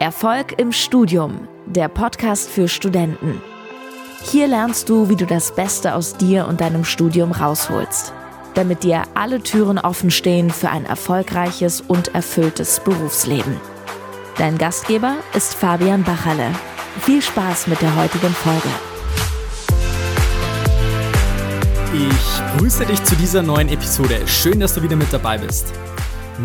Erfolg im Studium, der Podcast für Studenten. Hier lernst du, wie du das Beste aus dir und deinem Studium rausholst, damit dir alle Türen offen stehen für ein erfolgreiches und erfülltes Berufsleben. Dein Gastgeber ist Fabian Bachalle. Viel Spaß mit der heutigen Folge. Ich grüße dich zu dieser neuen Episode. Schön, dass du wieder mit dabei bist.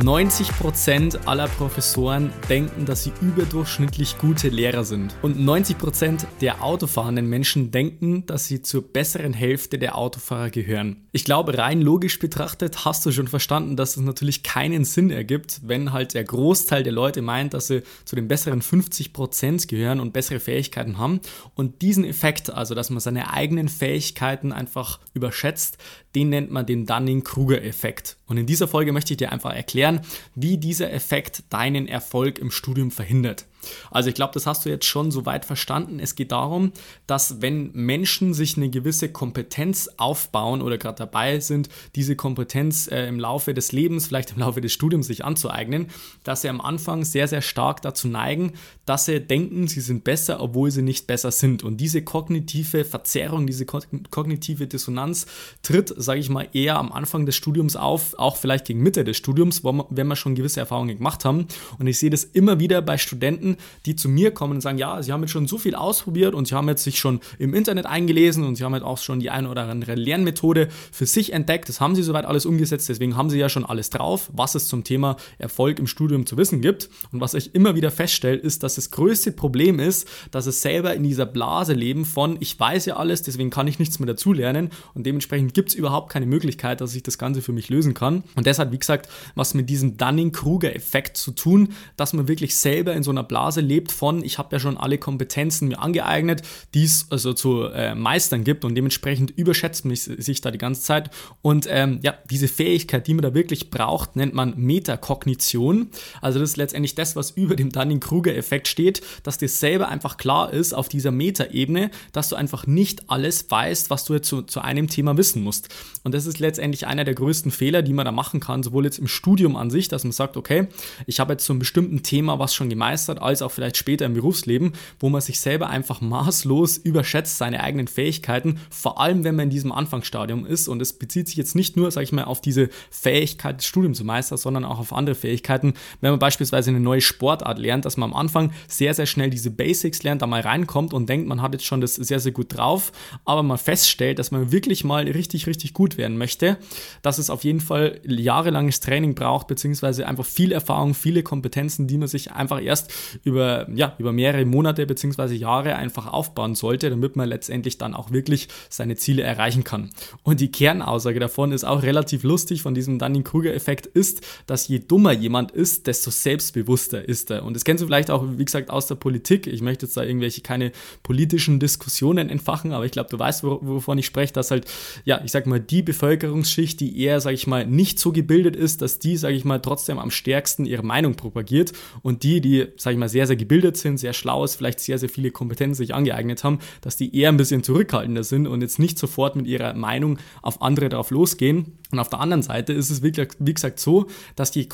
90% aller Professoren denken, dass sie überdurchschnittlich gute Lehrer sind. Und 90% der autofahrenden Menschen denken, dass sie zur besseren Hälfte der Autofahrer gehören. Ich glaube, rein logisch betrachtet hast du schon verstanden, dass es natürlich keinen Sinn ergibt, wenn halt der Großteil der Leute meint, dass sie zu den besseren 50% gehören und bessere Fähigkeiten haben. Und diesen Effekt, also dass man seine eigenen Fähigkeiten einfach überschätzt, den nennt man den Dunning-Kruger-Effekt. Und in dieser Folge möchte ich dir einfach erklären, wie dieser Effekt deinen Erfolg im Studium verhindert. Also ich glaube, das hast du jetzt schon soweit verstanden. Es geht darum, dass wenn Menschen sich eine gewisse Kompetenz aufbauen oder gerade dabei sind, diese Kompetenz äh, im Laufe des Lebens, vielleicht im Laufe des Studiums sich anzueignen, dass sie am Anfang sehr, sehr stark dazu neigen, dass sie denken, sie sind besser, obwohl sie nicht besser sind. Und diese kognitive Verzerrung, diese kognitive Dissonanz tritt, sage ich mal, eher am Anfang des Studiums auf, auch vielleicht gegen Mitte des Studiums, wenn wir schon gewisse Erfahrungen gemacht haben. Und ich sehe das immer wieder bei Studenten, die zu mir kommen und sagen, ja, sie haben jetzt schon so viel ausprobiert und sie haben jetzt sich schon im Internet eingelesen und sie haben jetzt auch schon die eine oder andere Lernmethode für sich entdeckt. Das haben sie soweit alles umgesetzt, deswegen haben sie ja schon alles drauf, was es zum Thema Erfolg im Studium zu wissen gibt. Und was ich immer wieder feststelle, ist, dass das größte Problem ist, dass es selber in dieser Blase leben von, ich weiß ja alles, deswegen kann ich nichts mehr dazulernen und dementsprechend gibt es überhaupt keine Möglichkeit, dass ich das Ganze für mich lösen kann. Und das hat, wie gesagt, was mit diesem Dunning-Kruger-Effekt zu tun, dass man wirklich selber in so einer Blase Phase lebt von, ich habe ja schon alle Kompetenzen mir angeeignet, die es also zu äh, meistern gibt und dementsprechend überschätzt man sich da die ganze Zeit. Und ähm, ja, diese Fähigkeit, die man da wirklich braucht, nennt man Metakognition. Also das ist letztendlich das, was über dem Dunning-Kruger-Effekt steht, dass dir selber einfach klar ist auf dieser Metaebene, dass du einfach nicht alles weißt, was du jetzt zu, zu einem Thema wissen musst. Und das ist letztendlich einer der größten Fehler, die man da machen kann, sowohl jetzt im Studium an sich, dass man sagt, okay, ich habe jetzt zu einem bestimmten Thema was schon gemeistert, als auch vielleicht später im Berufsleben, wo man sich selber einfach maßlos überschätzt, seine eigenen Fähigkeiten, vor allem wenn man in diesem Anfangsstadium ist. Und es bezieht sich jetzt nicht nur, sage ich mal, auf diese Fähigkeit, das Studium zu meistern, sondern auch auf andere Fähigkeiten. Wenn man beispielsweise eine neue Sportart lernt, dass man am Anfang sehr, sehr schnell diese Basics lernt, da mal reinkommt und denkt, man hat jetzt schon das sehr, sehr gut drauf, aber man feststellt, dass man wirklich mal richtig, richtig gut werden möchte, dass es auf jeden Fall jahrelanges Training braucht, beziehungsweise einfach viel Erfahrung, viele Kompetenzen, die man sich einfach erst über, ja, über mehrere Monate bzw. Jahre einfach aufbauen sollte, damit man letztendlich dann auch wirklich seine Ziele erreichen kann. Und die Kernaussage davon ist auch relativ lustig von diesem Dunning-Kruger-Effekt ist, dass je dummer jemand ist, desto selbstbewusster ist er. Und das kennst du vielleicht auch, wie gesagt, aus der Politik. Ich möchte jetzt da irgendwelche keine politischen Diskussionen entfachen, aber ich glaube, du weißt, wovon ich spreche, dass halt, ja, ich sag mal, die Bevölkerungsschicht, die eher, sag ich mal, nicht so gebildet ist, dass die, sag ich mal, trotzdem am stärksten ihre Meinung propagiert und die, die, sag ich mal, sehr, sehr gebildet sind, sehr schlau ist, vielleicht sehr, sehr viele Kompetenzen sich angeeignet haben, dass die eher ein bisschen zurückhaltender sind und jetzt nicht sofort mit ihrer Meinung auf andere drauf losgehen. Und auf der anderen Seite ist es, wie gesagt, so, dass je,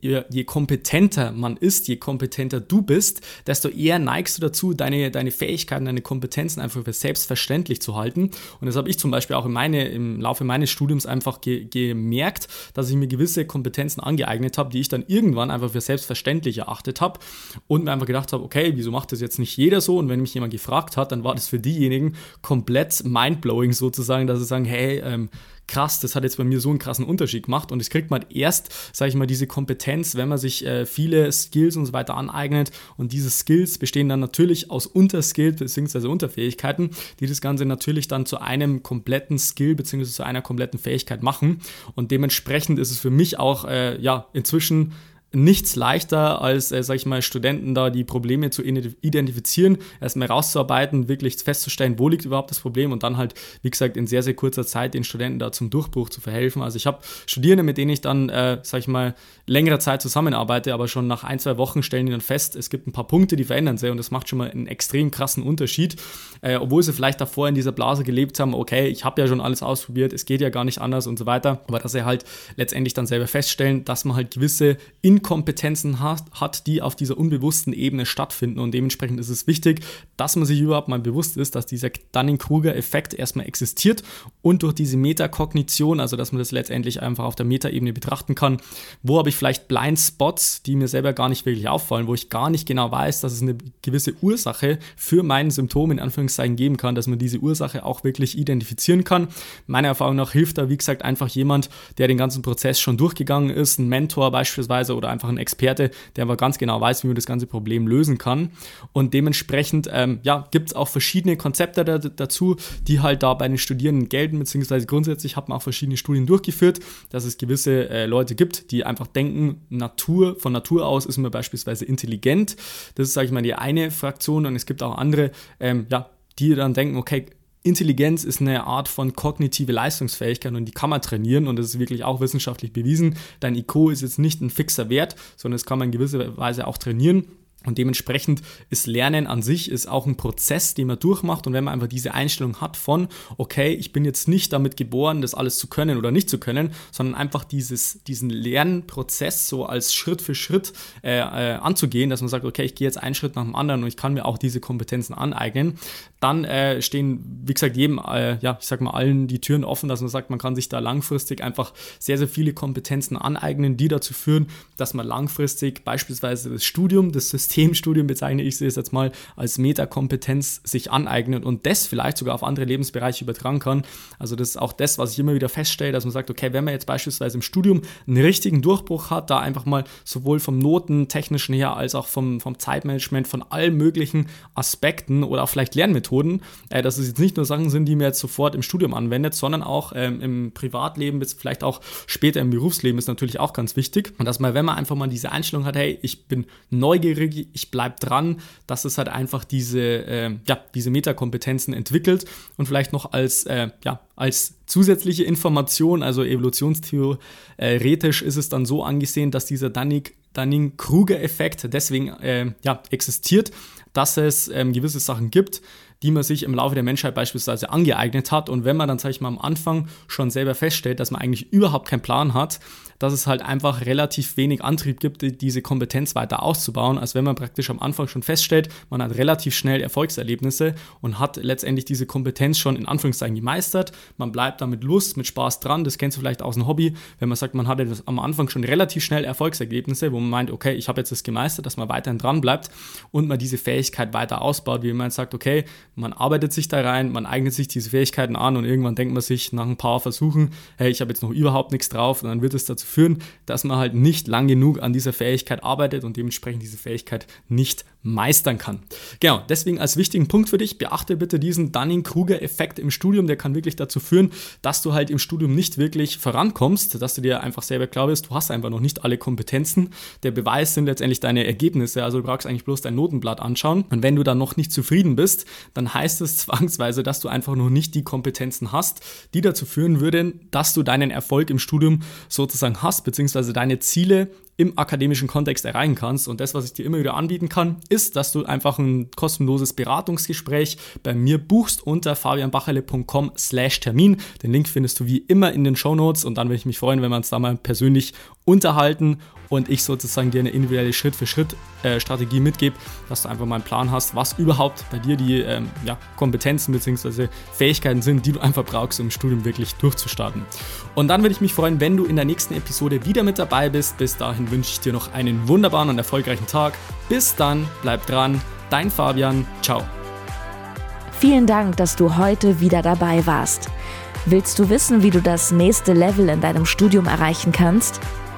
je kompetenter man ist, je kompetenter du bist, desto eher neigst du dazu, deine, deine Fähigkeiten, deine Kompetenzen einfach für selbstverständlich zu halten. Und das habe ich zum Beispiel auch in meine, im Laufe meines Studiums einfach ge gemerkt, dass ich mir gewisse Kompetenzen angeeignet habe, die ich dann irgendwann einfach für selbstverständlich erachtet habe und mir einfach gedacht habe, okay, wieso macht das jetzt nicht jeder so? Und wenn mich jemand gefragt hat, dann war das für diejenigen komplett mindblowing sozusagen, dass sie sagen, hey, ähm, krass, das hat jetzt bei mir so einen krassen Unterschied gemacht und das kriegt man erst, sage ich mal, diese Kompetenz, wenn man sich äh, viele Skills und so weiter aneignet und diese Skills bestehen dann natürlich aus Unterskills bzw. Unterfähigkeiten, die das Ganze natürlich dann zu einem kompletten Skill bzw. zu einer kompletten Fähigkeit machen und dementsprechend ist es für mich auch äh, ja inzwischen nichts leichter als, äh, sag ich mal, Studenten da die Probleme zu identifizieren, erstmal rauszuarbeiten, wirklich festzustellen, wo liegt überhaupt das Problem und dann halt, wie gesagt, in sehr, sehr kurzer Zeit den Studenten da zum Durchbruch zu verhelfen. Also ich habe Studierende, mit denen ich dann, äh, sag ich mal, längere Zeit zusammenarbeite, aber schon nach ein, zwei Wochen stellen die dann fest, es gibt ein paar Punkte, die verändern sich und das macht schon mal einen extrem krassen Unterschied, äh, obwohl sie vielleicht davor in dieser Blase gelebt haben, okay, ich habe ja schon alles ausprobiert, es geht ja gar nicht anders und so weiter, aber dass sie halt letztendlich dann selber feststellen, dass man halt gewisse in Inkompetenzen hat, hat, die auf dieser unbewussten Ebene stattfinden. Und dementsprechend ist es wichtig, dass man sich überhaupt mal bewusst ist, dass dieser Dunning-Kruger-Effekt erstmal existiert und durch diese Metakognition, also dass man das letztendlich einfach auf der Metaebene betrachten kann, wo habe ich vielleicht Blindspots, die mir selber gar nicht wirklich auffallen, wo ich gar nicht genau weiß, dass es eine gewisse Ursache für mein Symptom in Anführungszeichen geben kann, dass man diese Ursache auch wirklich identifizieren kann. Meiner Erfahrung nach hilft da, wie gesagt, einfach jemand, der den ganzen Prozess schon durchgegangen ist, ein Mentor beispielsweise oder einfach ein Experte, der aber ganz genau weiß, wie man das ganze Problem lösen kann. Und dementsprechend ähm, ja, gibt es auch verschiedene Konzepte da, dazu, die halt da bei den Studierenden gelten, beziehungsweise grundsätzlich hat man auch verschiedene Studien durchgeführt, dass es gewisse äh, Leute gibt, die einfach denken, Natur, von Natur aus ist man beispielsweise intelligent. Das ist, sage ich mal, die eine Fraktion und es gibt auch andere, ähm, ja, die dann denken, okay, Intelligenz ist eine Art von kognitive Leistungsfähigkeit und die kann man trainieren und das ist wirklich auch wissenschaftlich bewiesen. Dein IQ ist jetzt nicht ein fixer Wert, sondern das kann man in gewisser Weise auch trainieren. Und dementsprechend ist Lernen an sich ist auch ein Prozess, den man durchmacht. Und wenn man einfach diese Einstellung hat von, okay, ich bin jetzt nicht damit geboren, das alles zu können oder nicht zu können, sondern einfach dieses, diesen Lernprozess so als Schritt für Schritt äh, äh, anzugehen, dass man sagt, okay, ich gehe jetzt einen Schritt nach dem anderen und ich kann mir auch diese Kompetenzen aneignen, dann äh, stehen, wie gesagt, jedem, äh, ja, ich sag mal, allen die Türen offen, dass man sagt, man kann sich da langfristig einfach sehr, sehr viele Kompetenzen aneignen, die dazu führen, dass man langfristig beispielsweise das Studium, das System, Systemstudium bezeichne ich es jetzt mal als Metakompetenz sich aneignet und das vielleicht sogar auf andere Lebensbereiche übertragen kann. Also das ist auch das, was ich immer wieder feststelle, dass man sagt, okay, wenn man jetzt beispielsweise im Studium einen richtigen Durchbruch hat, da einfach mal sowohl vom Notentechnischen her als auch vom, vom Zeitmanagement, von allen möglichen Aspekten oder auch vielleicht Lernmethoden, äh, dass es jetzt nicht nur Sachen sind, die man jetzt sofort im Studium anwendet, sondern auch ähm, im Privatleben, bis vielleicht auch später im Berufsleben ist natürlich auch ganz wichtig. Und dass man, wenn man einfach mal diese Einstellung hat, hey, ich bin neugierig, ich bleibe dran, dass es halt einfach diese, äh, ja, diese Metakompetenzen entwickelt. Und vielleicht noch als, äh, ja, als zusätzliche Information, also evolutionstheoretisch ist es dann so angesehen, dass dieser Dunning-Kruger-Effekt deswegen äh, ja, existiert, dass es ähm, gewisse Sachen gibt, die man sich im Laufe der Menschheit beispielsweise angeeignet hat. Und wenn man dann, sage ich mal, am Anfang schon selber feststellt, dass man eigentlich überhaupt keinen Plan hat, dass es halt einfach relativ wenig Antrieb gibt, diese Kompetenz weiter auszubauen, als wenn man praktisch am Anfang schon feststellt, man hat relativ schnell Erfolgserlebnisse und hat letztendlich diese Kompetenz schon in Anführungszeichen gemeistert. Man bleibt da mit Lust, mit Spaß dran. Das kennst du vielleicht aus dem Hobby, wenn man sagt, man hatte am Anfang schon relativ schnell Erfolgsergebnisse, wo man meint, okay, ich habe jetzt das gemeistert, dass man weiterhin dran bleibt und man diese Fähigkeit weiter ausbaut, wie man sagt, okay, man arbeitet sich da rein, man eignet sich diese Fähigkeiten an und irgendwann denkt man sich nach ein paar Versuchen, hey, ich habe jetzt noch überhaupt nichts drauf und dann wird es dazu führen, dass man halt nicht lang genug an dieser Fähigkeit arbeitet und dementsprechend diese Fähigkeit nicht meistern kann. Genau, deswegen als wichtigen Punkt für dich, beachte bitte diesen Dunning-Kruger-Effekt im Studium, der kann wirklich dazu führen, dass du halt im Studium nicht wirklich vorankommst, dass du dir einfach selber klar bist, du hast einfach noch nicht alle Kompetenzen. Der Beweis sind letztendlich deine Ergebnisse, also du brauchst eigentlich bloß dein Notenblatt anschauen und wenn du dann noch nicht zufrieden bist, dann heißt es zwangsweise, dass du einfach noch nicht die Kompetenzen hast, die dazu führen würden, dass du deinen Erfolg im Studium sozusagen hast, beziehungsweise deine Ziele im akademischen Kontext erreichen kannst. Und das, was ich dir immer wieder anbieten kann, ist, dass du einfach ein kostenloses Beratungsgespräch bei mir buchst unter fabianbachele.com slash Termin. Den Link findest du wie immer in den Show Notes und dann würde ich mich freuen, wenn wir uns da mal persönlich unterhalten und ich sozusagen dir eine individuelle Schritt-für-Schritt-Strategie äh, mitgebe, dass du einfach mal einen Plan hast, was überhaupt bei dir die ähm, ja, Kompetenzen bzw. Fähigkeiten sind, die du einfach brauchst, um im Studium wirklich durchzustarten. Und dann würde ich mich freuen, wenn du in der nächsten Episode wieder mit dabei bist. Bis dahin wünsche ich dir noch einen wunderbaren und erfolgreichen Tag. Bis dann, bleib dran. Dein Fabian. Ciao. Vielen Dank, dass du heute wieder dabei warst. Willst du wissen, wie du das nächste Level in deinem Studium erreichen kannst?